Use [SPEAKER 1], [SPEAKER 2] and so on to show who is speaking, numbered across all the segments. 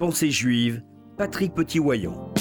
[SPEAKER 1] Pensée juive, Patrick Petit-Wayon.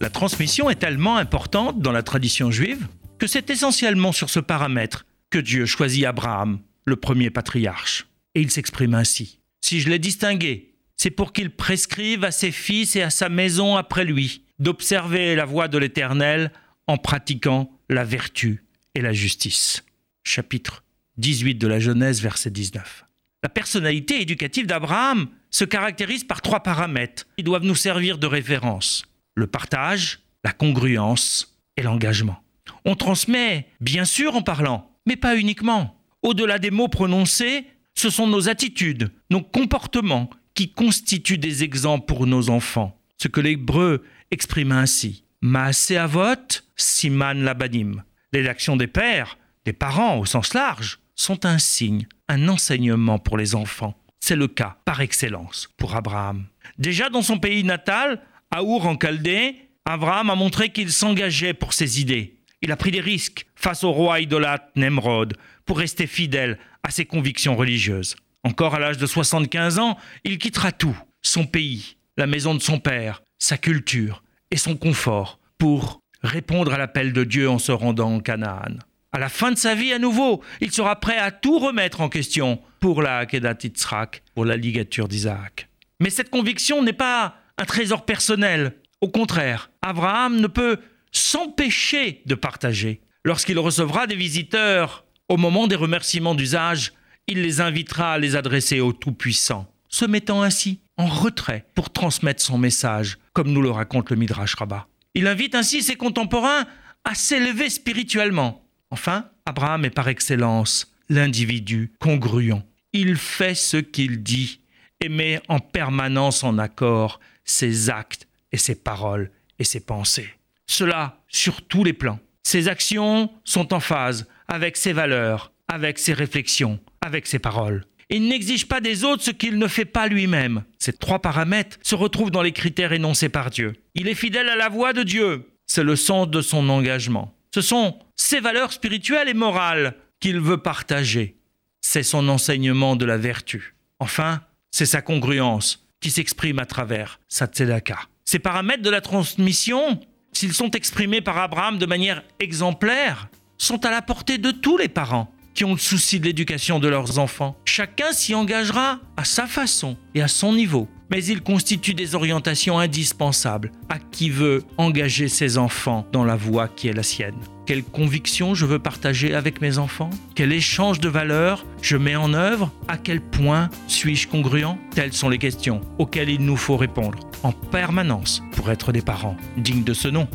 [SPEAKER 2] La transmission est tellement importante dans la tradition juive que c'est essentiellement sur ce paramètre que Dieu choisit Abraham, le premier patriarche. Et il s'exprime ainsi. Si je l'ai distingué, c'est pour qu'il prescrive à ses fils et à sa maison après lui d'observer la voie de l'Éternel en pratiquant la vertu et la justice. Chapitre 18 de la Genèse, verset 19. La personnalité éducative d'Abraham se caractérise par trois paramètres qui doivent nous servir de référence. Le partage, la congruence et l'engagement. On transmet, bien sûr, en parlant, mais pas uniquement. Au-delà des mots prononcés, ce sont nos attitudes, nos comportements qui constituent des exemples pour nos enfants. Ce que l'hébreu exprime ainsi. Maaseavot siman labanim. Les actions des pères, des parents au sens large, sont un signe, un enseignement pour les enfants. C'est le cas par excellence pour Abraham. Déjà dans son pays natal, à Our en Chaldée, Abraham a montré qu'il s'engageait pour ses idées. Il a pris des risques face au roi idolâtre Nemrod pour rester fidèle à ses convictions religieuses. Encore à l'âge de 75 ans, il quittera tout, son pays, la maison de son père, sa culture et son confort pour répondre à l'appel de Dieu en se rendant en Canaan à la fin de sa vie à nouveau, il sera prêt à tout remettre en question pour la Akedat Yitzhak, pour la ligature d'Isaac. Mais cette conviction n'est pas un trésor personnel. Au contraire, Abraham ne peut s'empêcher de partager. Lorsqu'il recevra des visiteurs, au moment des remerciements d'usage, il les invitera à les adresser au Tout-Puissant, se mettant ainsi en retrait pour transmettre son message, comme nous le raconte le Midrash Rabbah. Il invite ainsi ses contemporains à s'élever spirituellement, Enfin, Abraham est par excellence l'individu congruent. Il fait ce qu'il dit et met en permanence en accord ses actes et ses paroles et ses pensées. Cela sur tous les plans. Ses actions sont en phase avec ses valeurs, avec ses réflexions, avec ses paroles. Il n'exige pas des autres ce qu'il ne fait pas lui-même. Ces trois paramètres se retrouvent dans les critères énoncés par Dieu. Il est fidèle à la voix de Dieu. C'est le sens de son engagement. Ce sont ses valeurs spirituelles et morales qu'il veut partager. C'est son enseignement de la vertu. Enfin, c'est sa congruence qui s'exprime à travers sa tzedaka. Ces paramètres de la transmission, s'ils sont exprimés par Abraham de manière exemplaire, sont à la portée de tous les parents qui ont le souci de l'éducation de leurs enfants. Chacun s'y engagera à sa façon et à son niveau mais il constitue des orientations indispensables à qui veut engager ses enfants dans la voie qui est la sienne. Quelle conviction je veux partager avec mes enfants? Quel échange de valeurs je mets en œuvre? À quel point suis-je congruent? Telles sont les questions auxquelles il nous faut répondre en permanence pour être des parents dignes de ce nom.